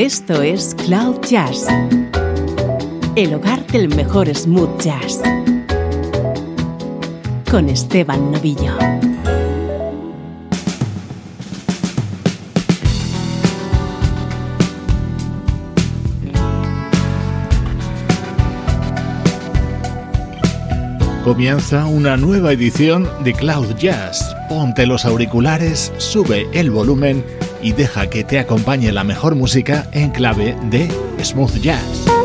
Esto es Cloud Jazz, el hogar del mejor smooth jazz, con Esteban Novillo. Comienza una nueva edición de Cloud Jazz. Ponte los auriculares, sube el volumen y deja que te acompañe la mejor música en clave de smooth jazz.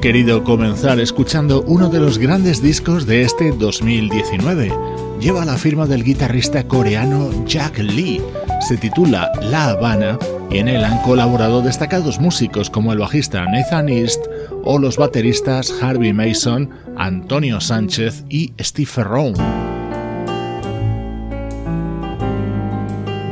Querido comenzar escuchando uno de los grandes discos de este 2019. Lleva la firma del guitarrista coreano Jack Lee. Se titula La Habana y en él han colaborado destacados músicos como el bajista Nathan East o los bateristas Harvey Mason, Antonio Sánchez y Steve Ferrone.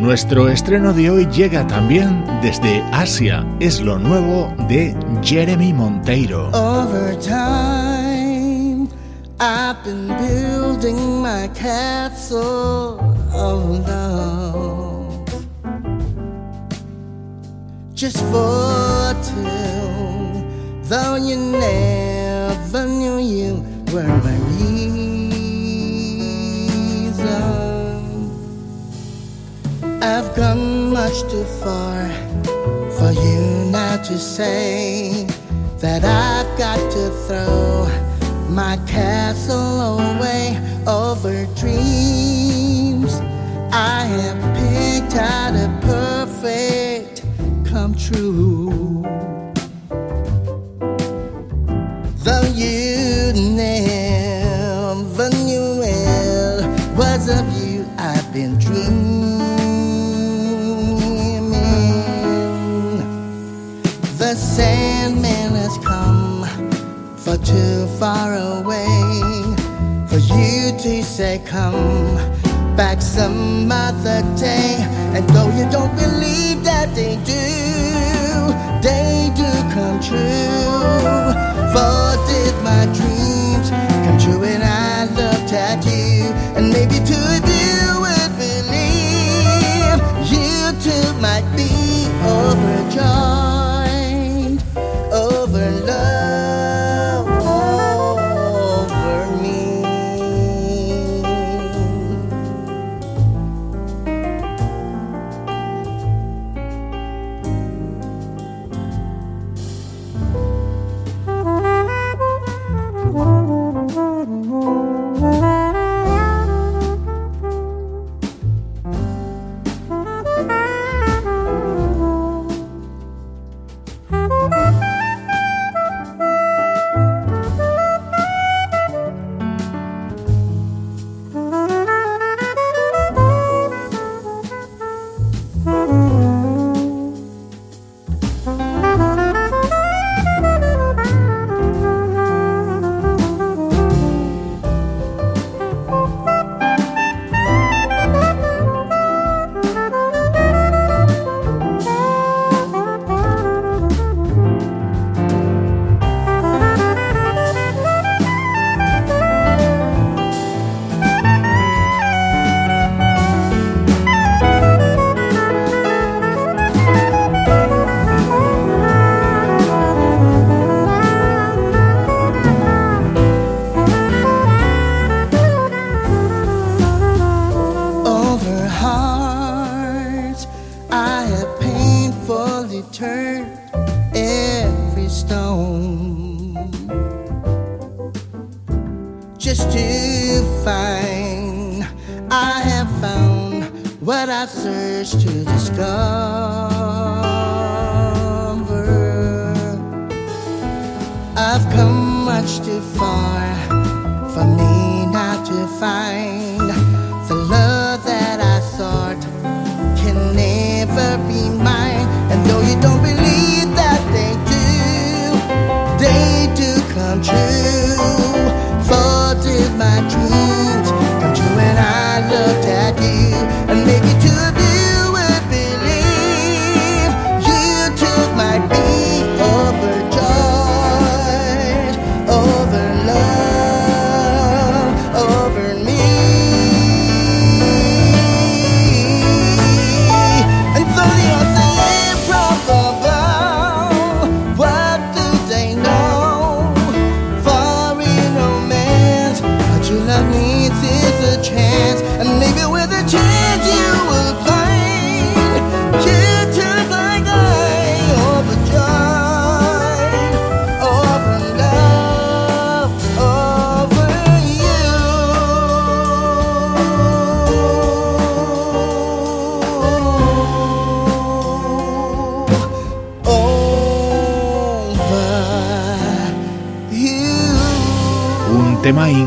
Nuestro estreno de hoy llega también desde Asia. Es lo nuevo de Jeremy Monteiro. Over time, I've been building my castle of love. Just for two, though you never knew you were my reason. Gone much too far for you now to say that I've got to throw my castle away over dreams. I have picked out a perfect come true. Far away for you to say come back some other day. And though you don't believe that they do, they do come true. For did my dreams come true when I looked at you? And maybe two of you would believe you too might be overjoyed.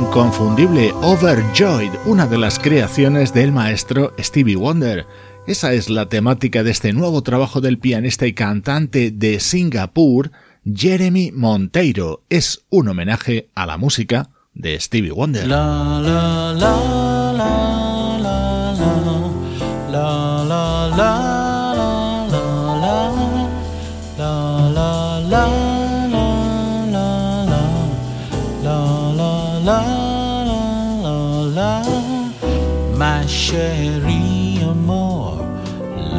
Inconfundible, Overjoyed, una de las creaciones del maestro Stevie Wonder. Esa es la temática de este nuevo trabajo del pianista y cantante de Singapur, Jeremy Monteiro. Es un homenaje a la música de Stevie Wonder. La, la, la, Sherry more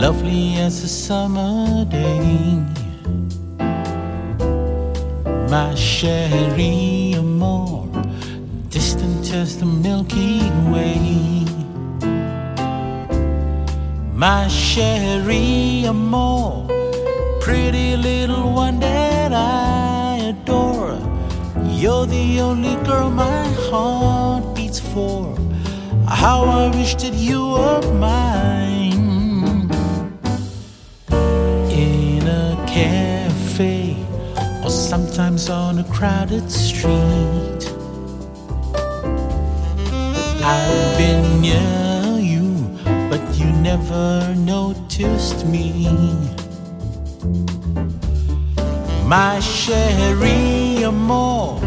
lovely as a summer day. My Sherry more distant as the Milky Way. My Sherry more pretty little one that I adore. You're the only girl my heart beats for. How I wish that you were mine in a cafe or sometimes on a crowded street. I've been near you, but you never noticed me. My Sherry more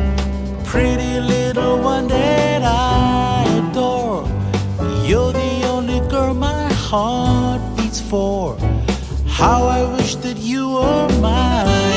pretty little one that I heart beats for. How I wish that you were mine.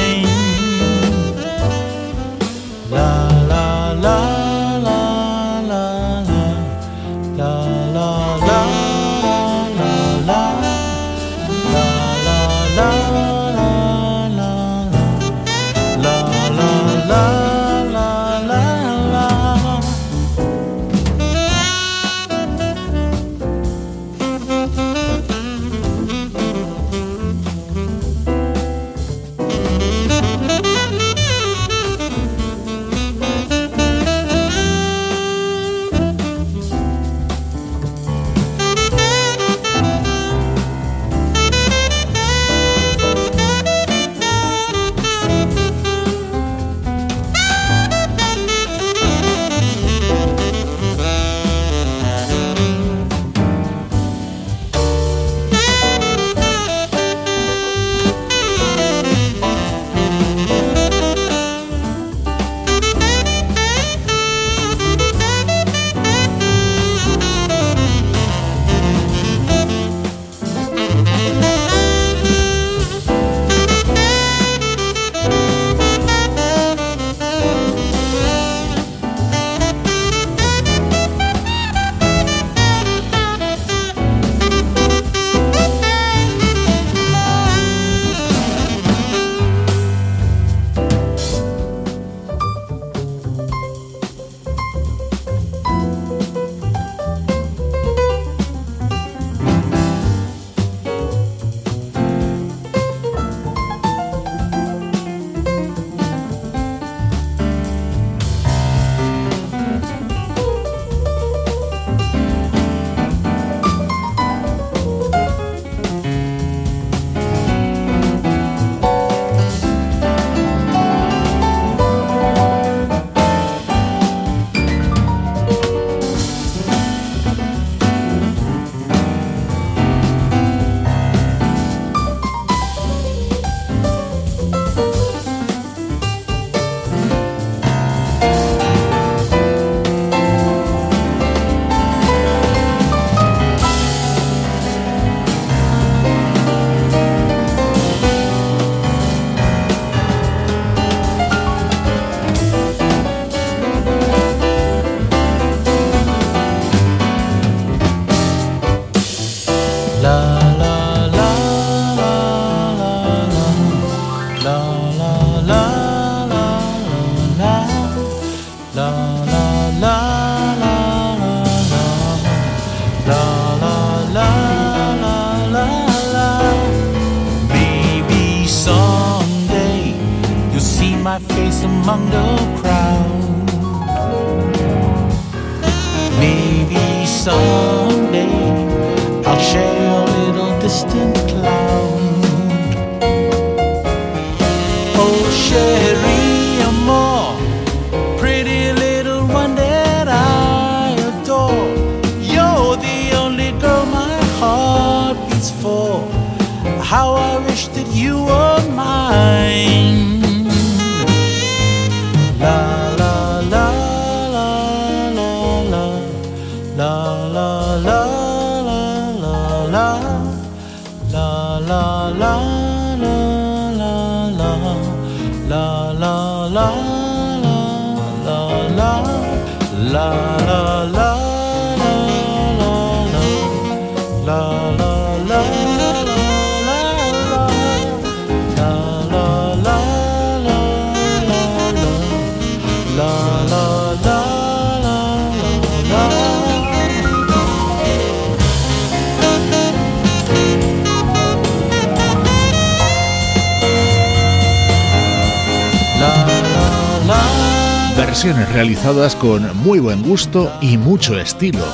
Con muy buen gusto y mucho estilo.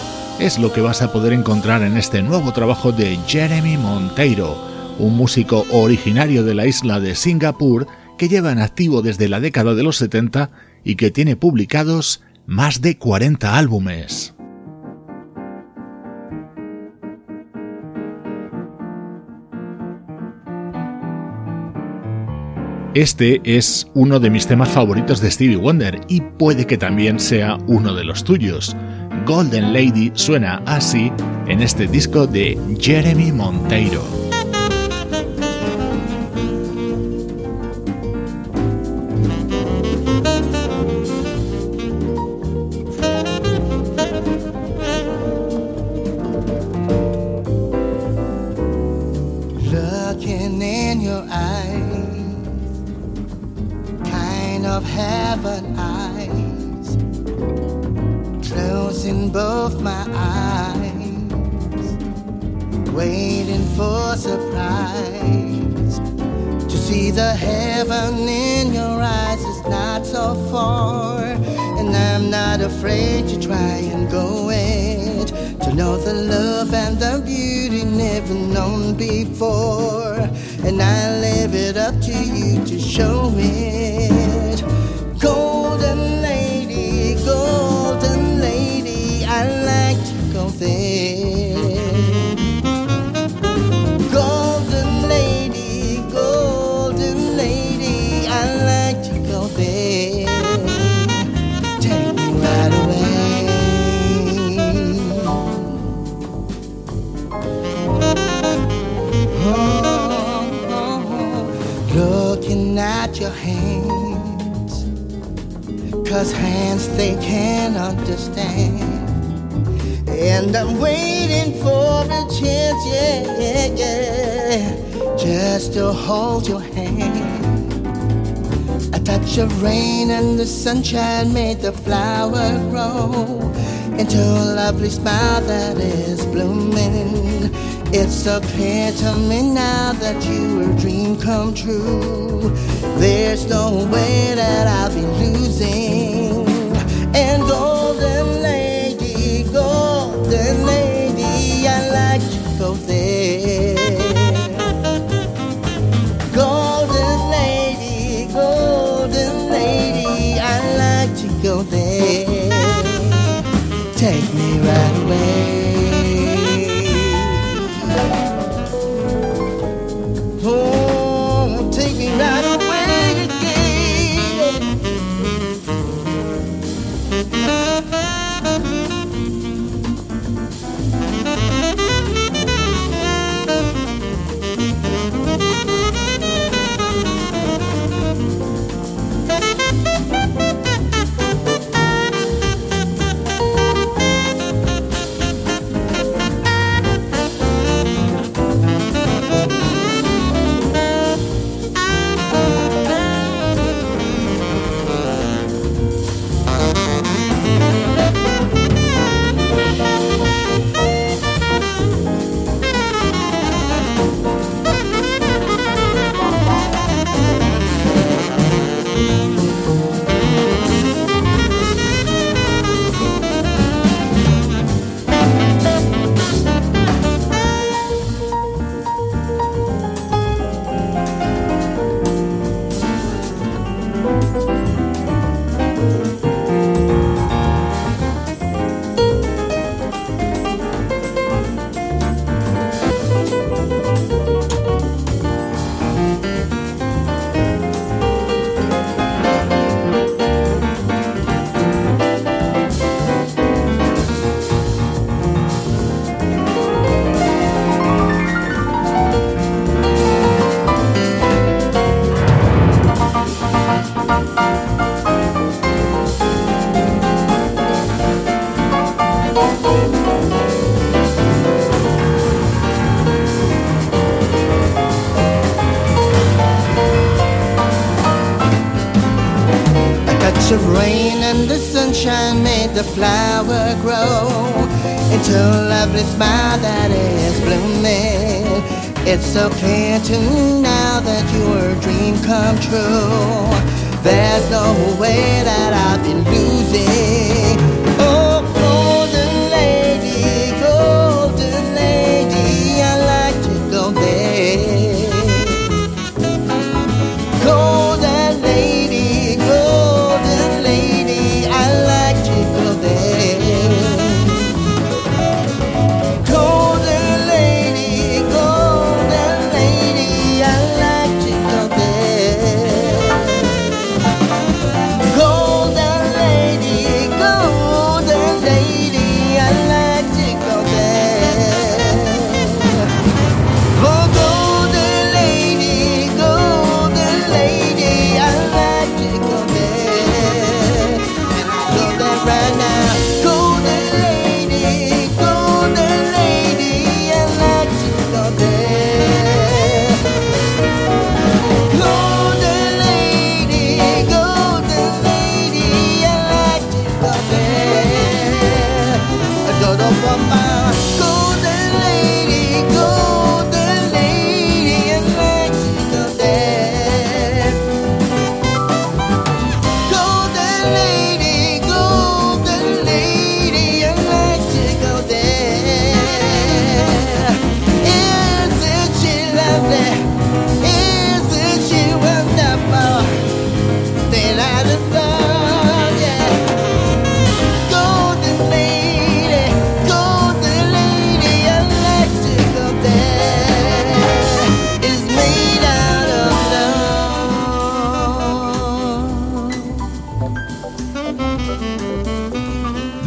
Es lo que vas a poder encontrar en este nuevo trabajo de Jeremy Monteiro, un músico originario de la isla de Singapur que lleva en activo desde la década de los 70 y que tiene publicados más de 40 álbumes. Este es uno de mis temas favoritos de Stevie Wonder y puede que también sea uno de los tuyos. Golden Lady suena así en este disco de Jeremy Monteiro. waiting for surprise. To see the heaven in your eyes is not so far, and I'm not afraid to try and go it. To know the love and the beauty never known before, and I leave it up to you to show it. Cause hands they can't understand. And I'm waiting for a chance, yeah, yeah, yeah. Just to hold your hand. A touch of rain and the sunshine made the flower grow into a lovely smile that is blooming. It's clear to me now that you a dream come true. There's no way that I'll be losing. And golden lady, golden lady, I like to go there. golden lady, golden lady, I like to go there. take me right away. that is blooming. It's so clear to me now that your dream come true. There's no way that I've been losing.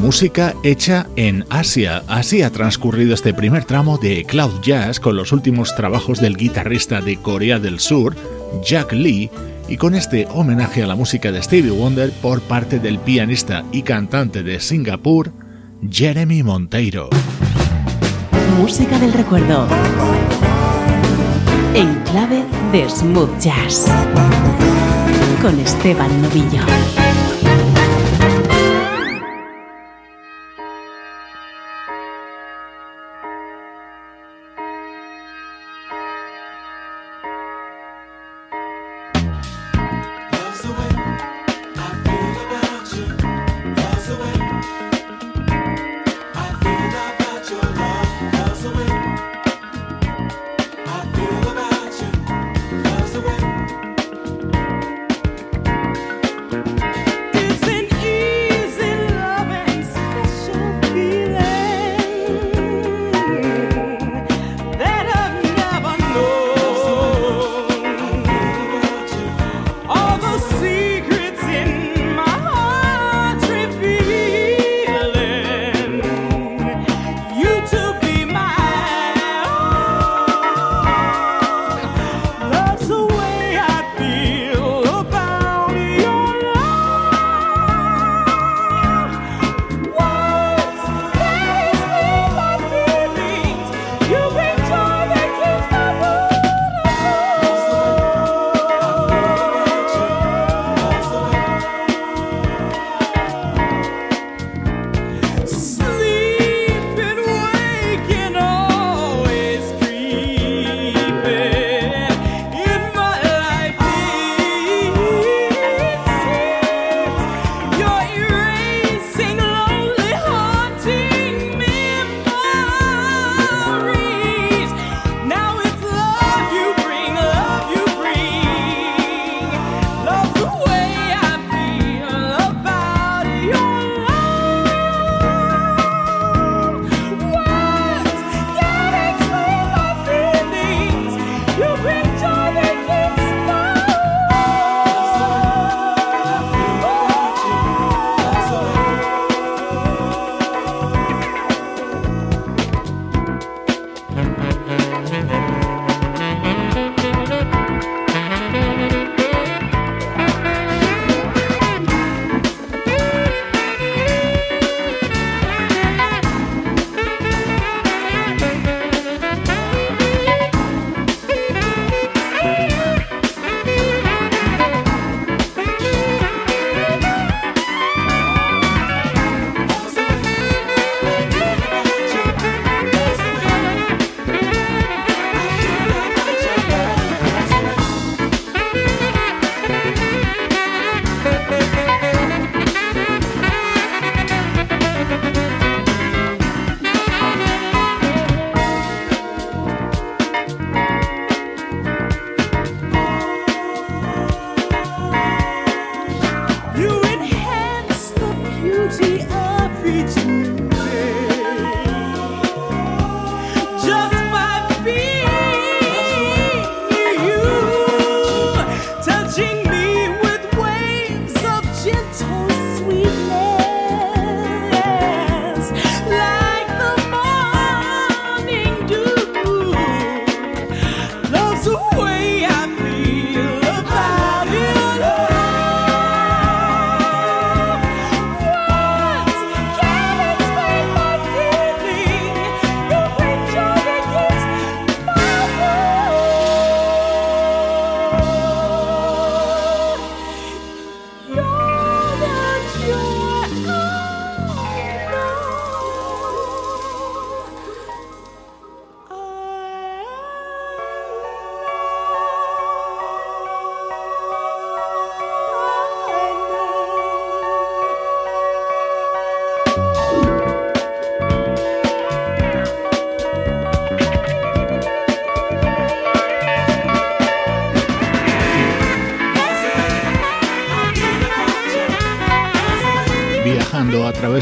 música hecha en Asia. Así ha transcurrido este primer tramo de Cloud Jazz con los últimos trabajos del guitarrista de Corea del Sur, Jack Lee, y con este homenaje a la música de Stevie Wonder por parte del pianista y cantante de Singapur, Jeremy Monteiro. Música del recuerdo. En clave de smooth jazz. Con Esteban Novillo.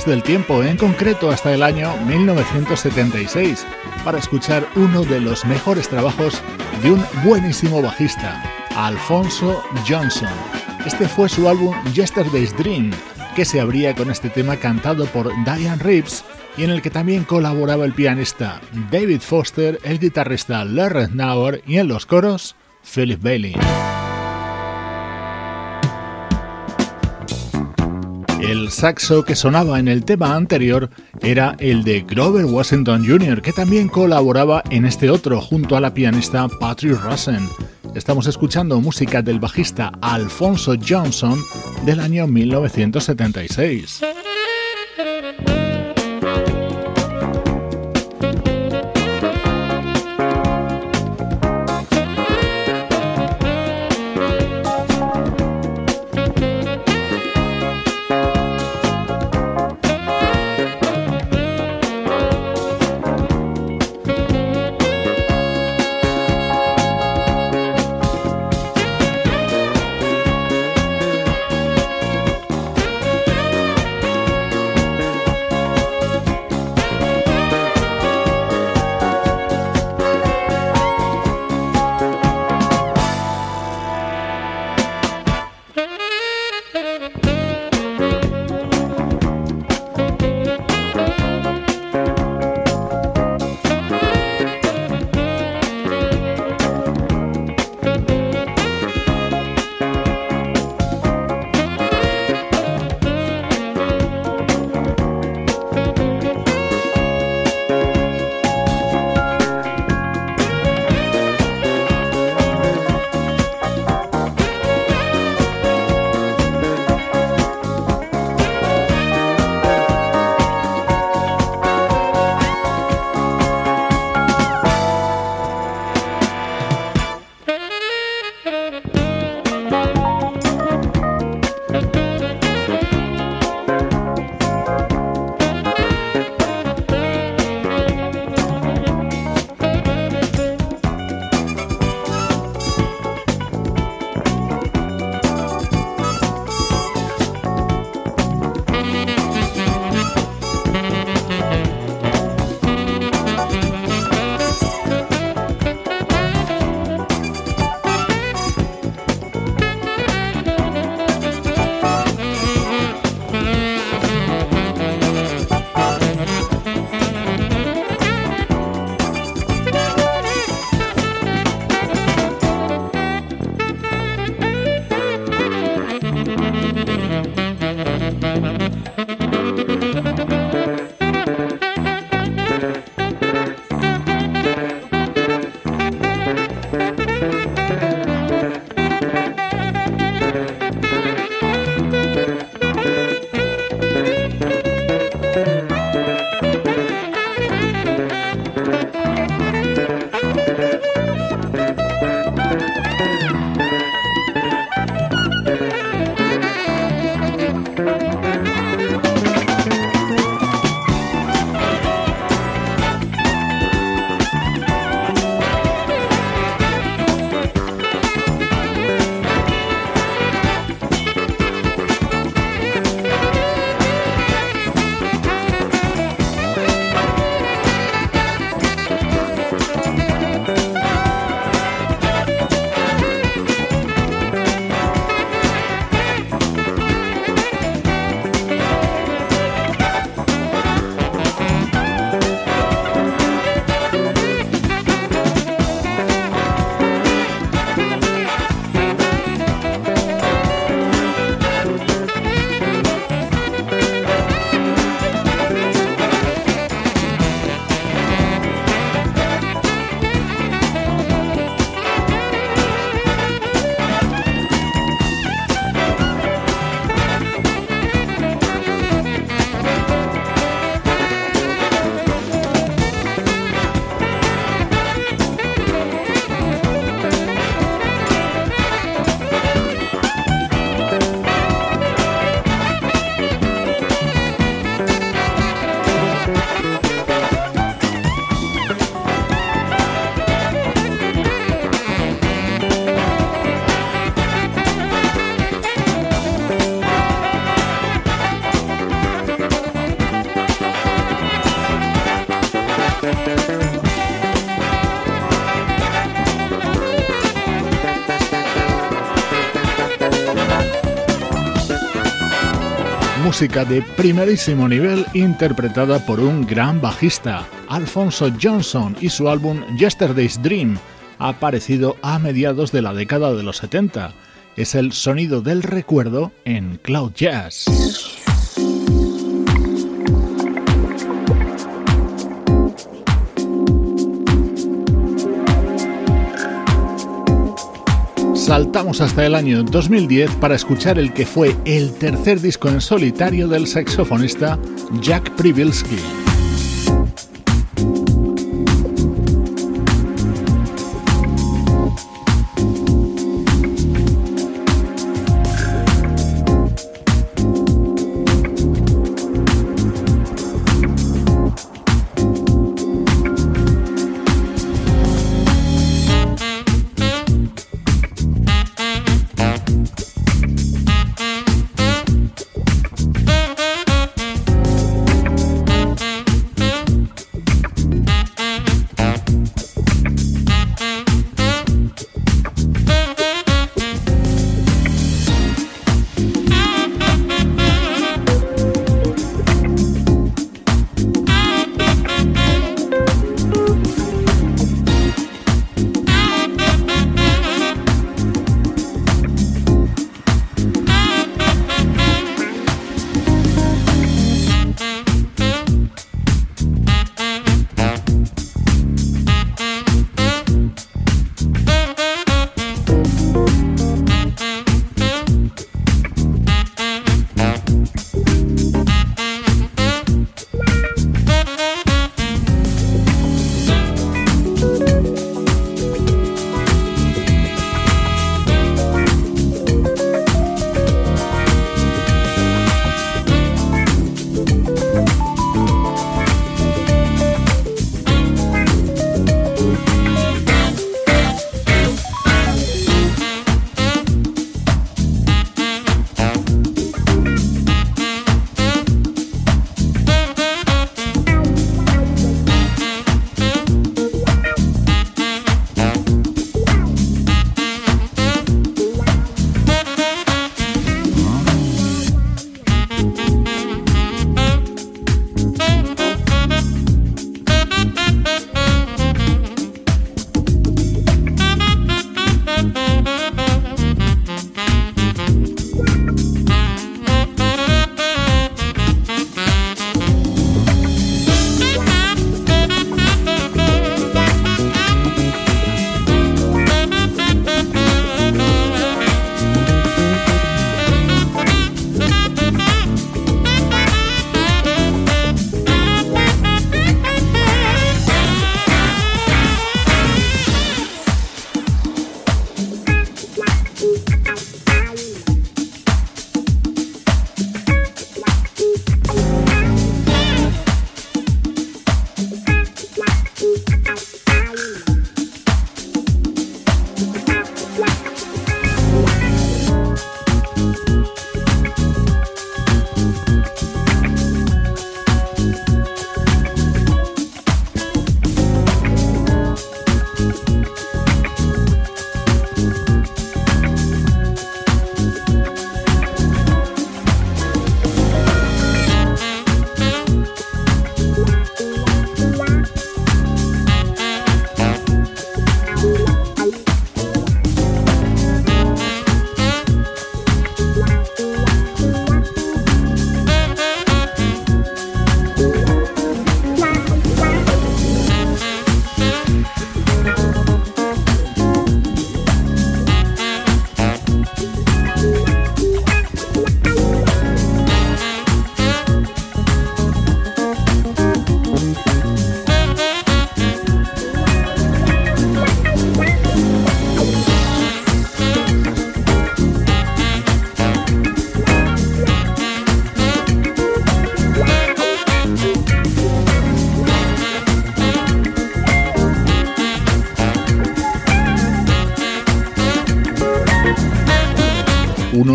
Del tiempo, en concreto hasta el año 1976, para escuchar uno de los mejores trabajos de un buenísimo bajista, Alfonso Johnson. Este fue su álbum Yesterday's Dream, que se abría con este tema cantado por Diane Reeves y en el que también colaboraba el pianista David Foster, el guitarrista Larry Nauer y en los coros Philip Bailey. El saxo que sonaba en el tema anterior era el de Grover Washington Jr., que también colaboraba en este otro junto a la pianista Patrick Rosen. Estamos escuchando música del bajista Alfonso Johnson del año 1976. Música de primerísimo nivel interpretada por un gran bajista, Alfonso Johnson, y su álbum Yesterday's Dream, aparecido a mediados de la década de los 70. Es el sonido del recuerdo en Cloud Jazz. Saltamos hasta el año 2010 para escuchar el que fue el tercer disco en solitario del saxofonista Jack Privilsky.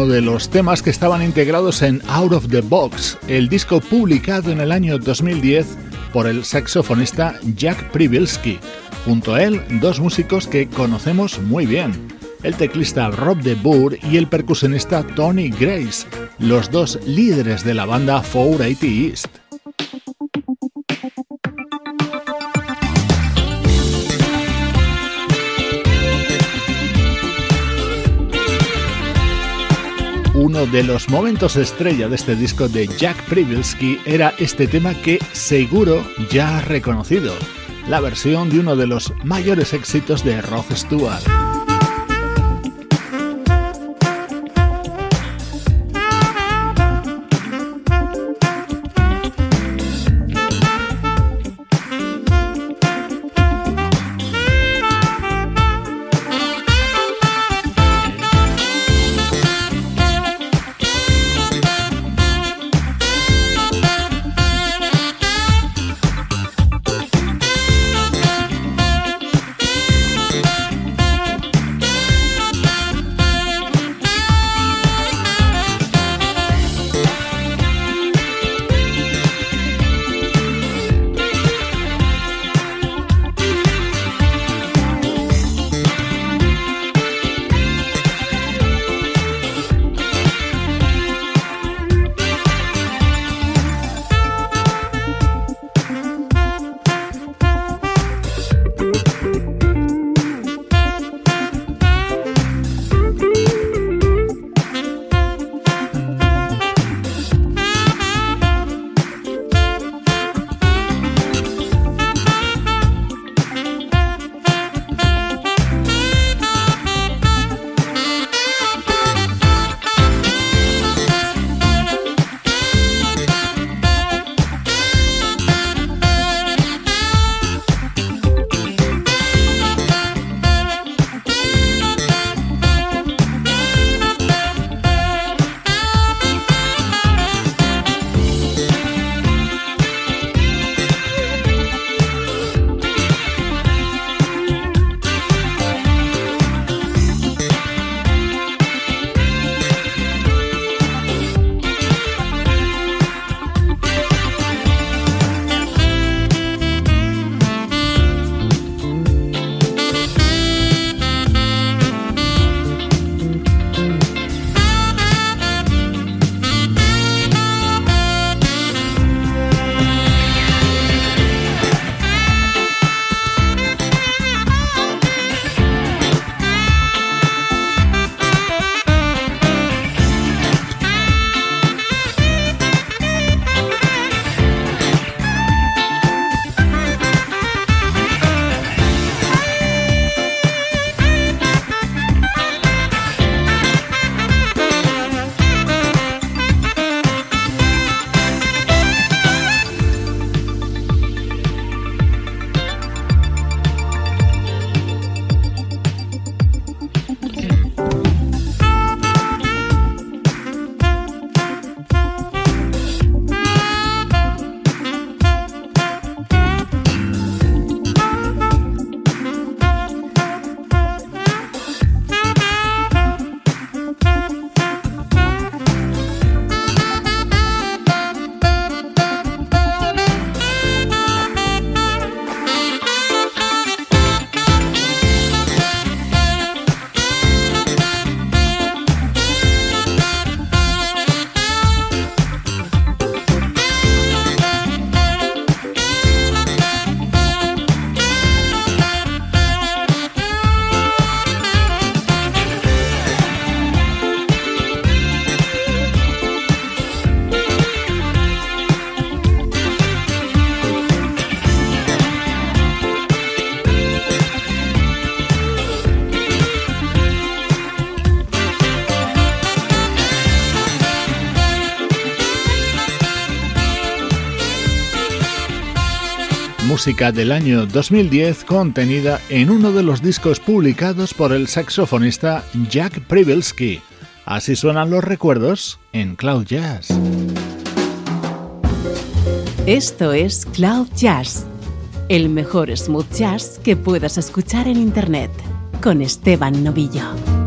De los temas que estaban integrados en Out of the Box, el disco publicado en el año 2010 por el saxofonista Jack Privilsky. Junto a él, dos músicos que conocemos muy bien, el teclista Rob de Boer y el percusionista Tony Grace, los dos líderes de la banda 480 East. Uno de los momentos estrella de este disco de Jack Privilsky era este tema que seguro ya has reconocido, la versión de uno de los mayores éxitos de Rod Stewart. Música del año 2010 contenida en uno de los discos publicados por el saxofonista Jack Privilsky. Así suenan los recuerdos en Cloud Jazz. Esto es Cloud Jazz, el mejor smooth jazz que puedas escuchar en Internet, con Esteban Novillo.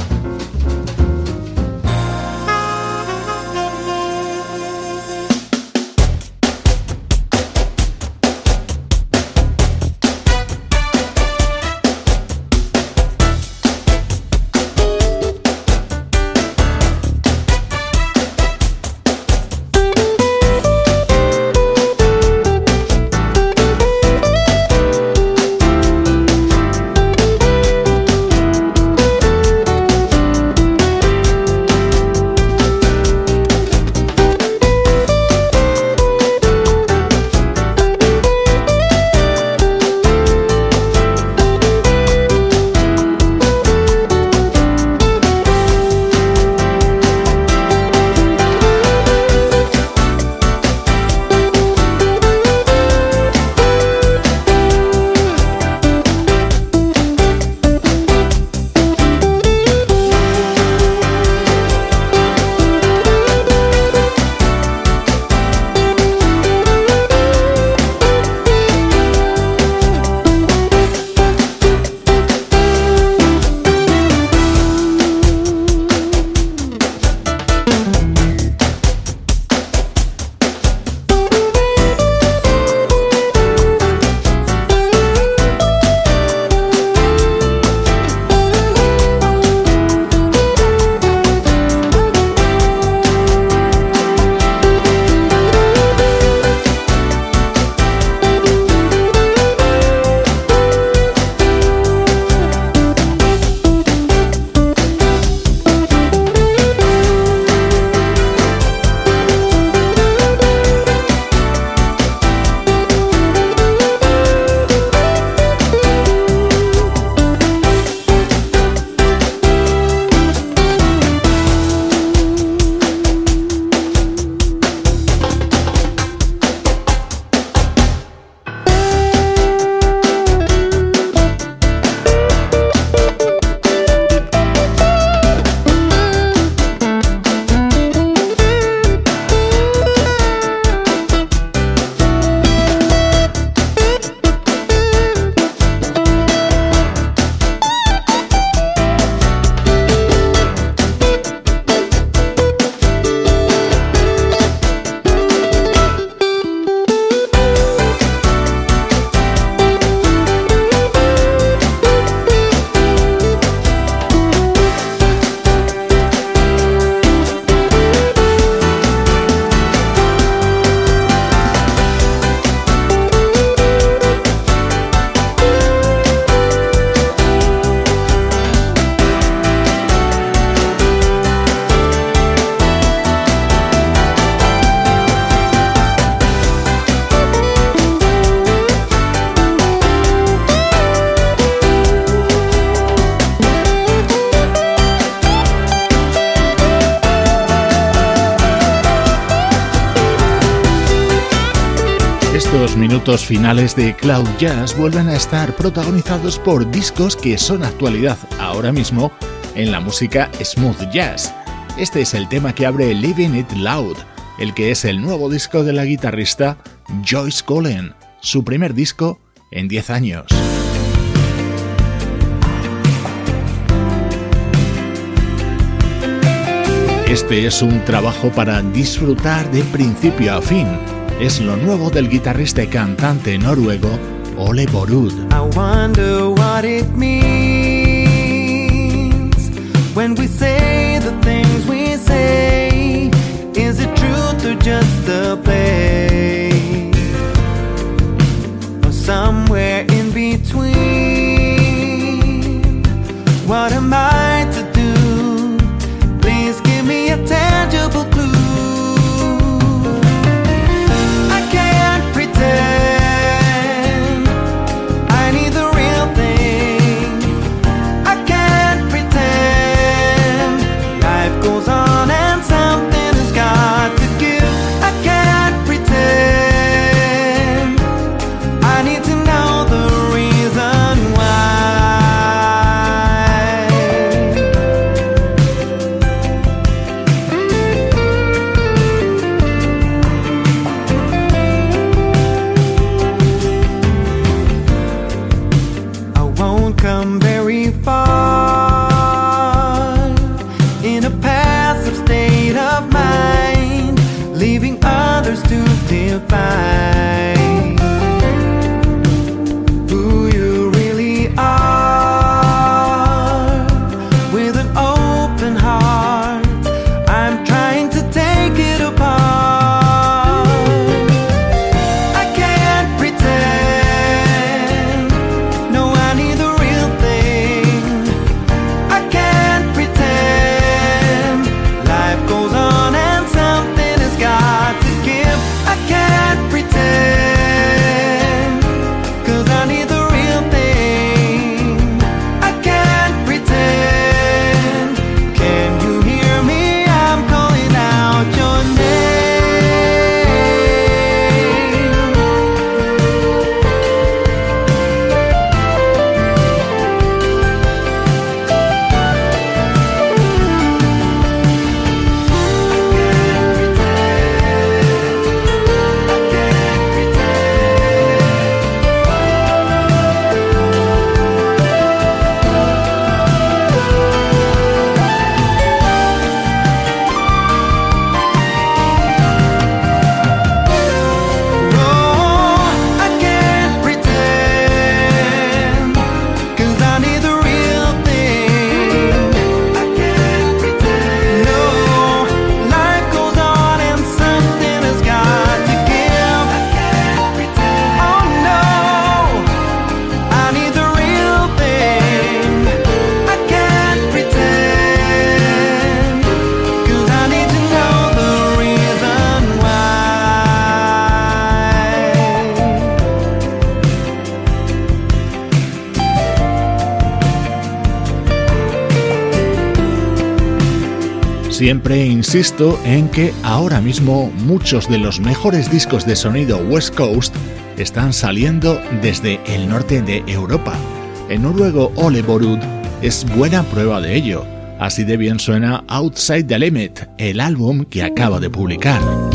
Minutos finales de Cloud Jazz vuelven a estar protagonizados por discos que son actualidad ahora mismo en la música smooth jazz. Este es el tema que abre Living It Loud, el que es el nuevo disco de la guitarrista Joyce Cullen, su primer disco en 10 años. Este es un trabajo para disfrutar de principio a fin es lo nuevo del guitarrista y cantante noruego Ole Borud. I wonder what it means when we say the things we say. Is it truth or just a play? Or somewhere Siempre insisto en que ahora mismo muchos de los mejores discos de sonido West Coast están saliendo desde el norte de Europa. El noruego Ole Borud es buena prueba de ello. Así de bien suena Outside the Limit, el álbum que acaba de publicar.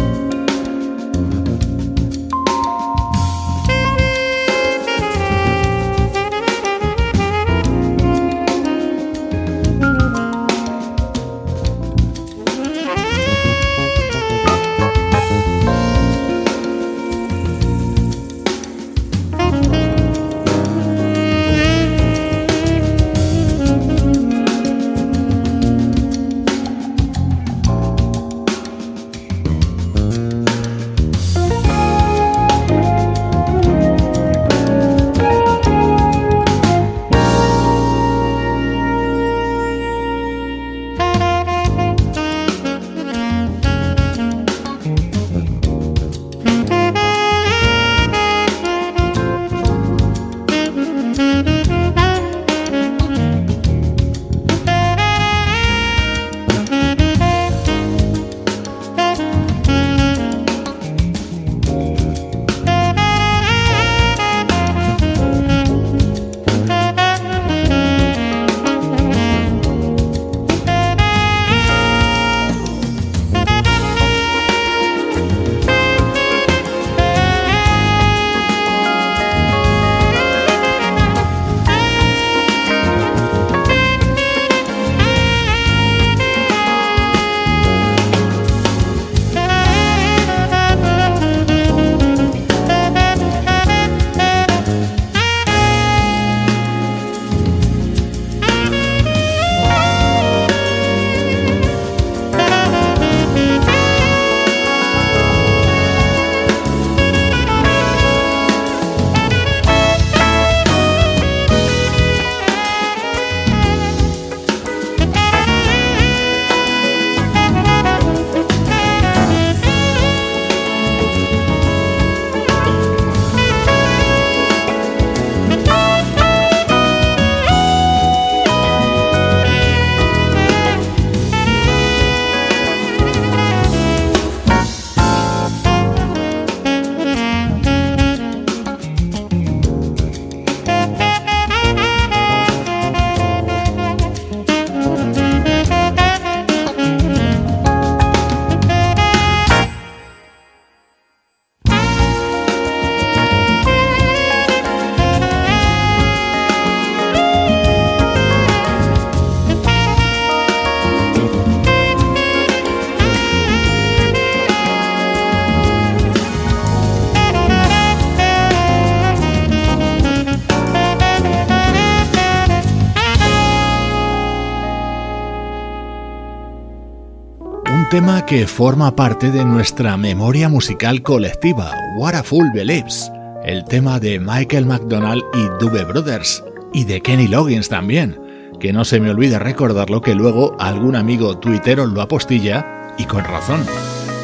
Tema que forma parte de nuestra memoria musical colectiva, What a Fool Believes, el tema de Michael McDonald y Dube Brothers, y de Kenny Loggins también, que no se me olvide recordarlo que luego algún amigo tuitero lo apostilla, y con razón.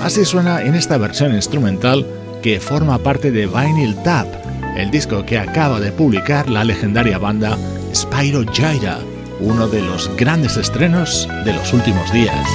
Así suena en esta versión instrumental que forma parte de Vinyl Tap, el disco que acaba de publicar la legendaria banda Spyro Gyra uno de los grandes estrenos de los últimos días.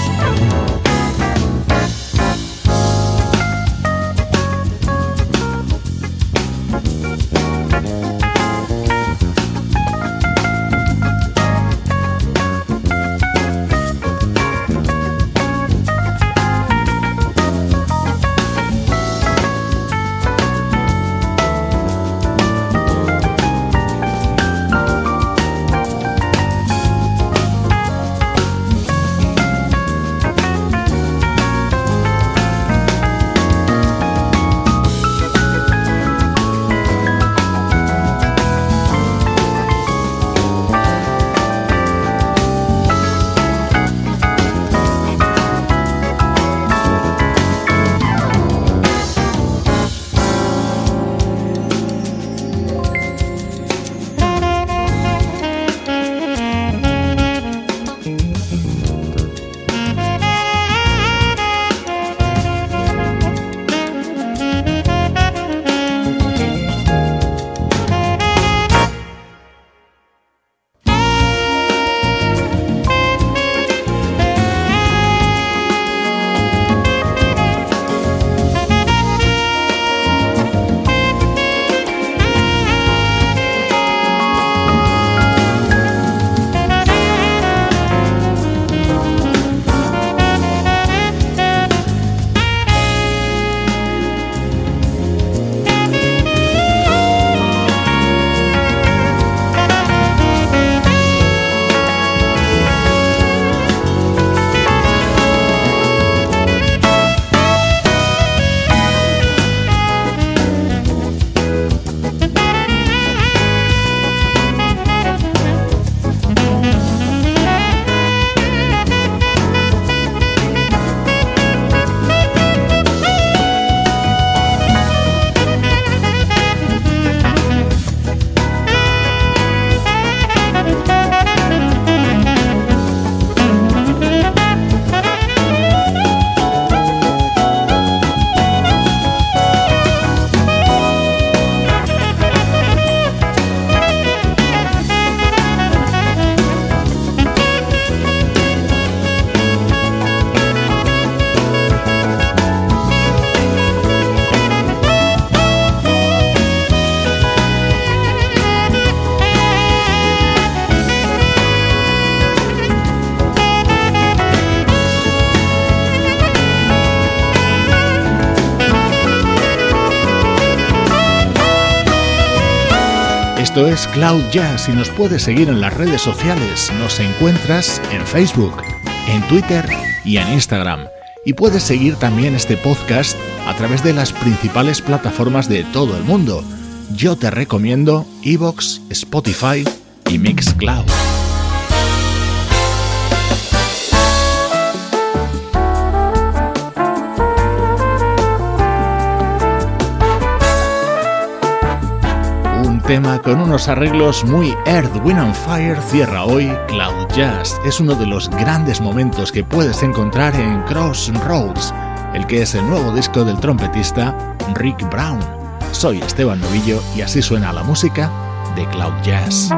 Esto es Cloud Jazz y nos puedes seguir en las redes sociales. Nos encuentras en Facebook, en Twitter y en Instagram. Y puedes seguir también este podcast a través de las principales plataformas de todo el mundo. Yo te recomiendo Evox, Spotify y Mixcloud. Tema con unos arreglos muy Earth, Wind and Fire cierra hoy Cloud Jazz. Es uno de los grandes momentos que puedes encontrar en Crossroads, el que es el nuevo disco del trompetista Rick Brown. Soy Esteban Novillo y así suena la música de Cloud Jazz.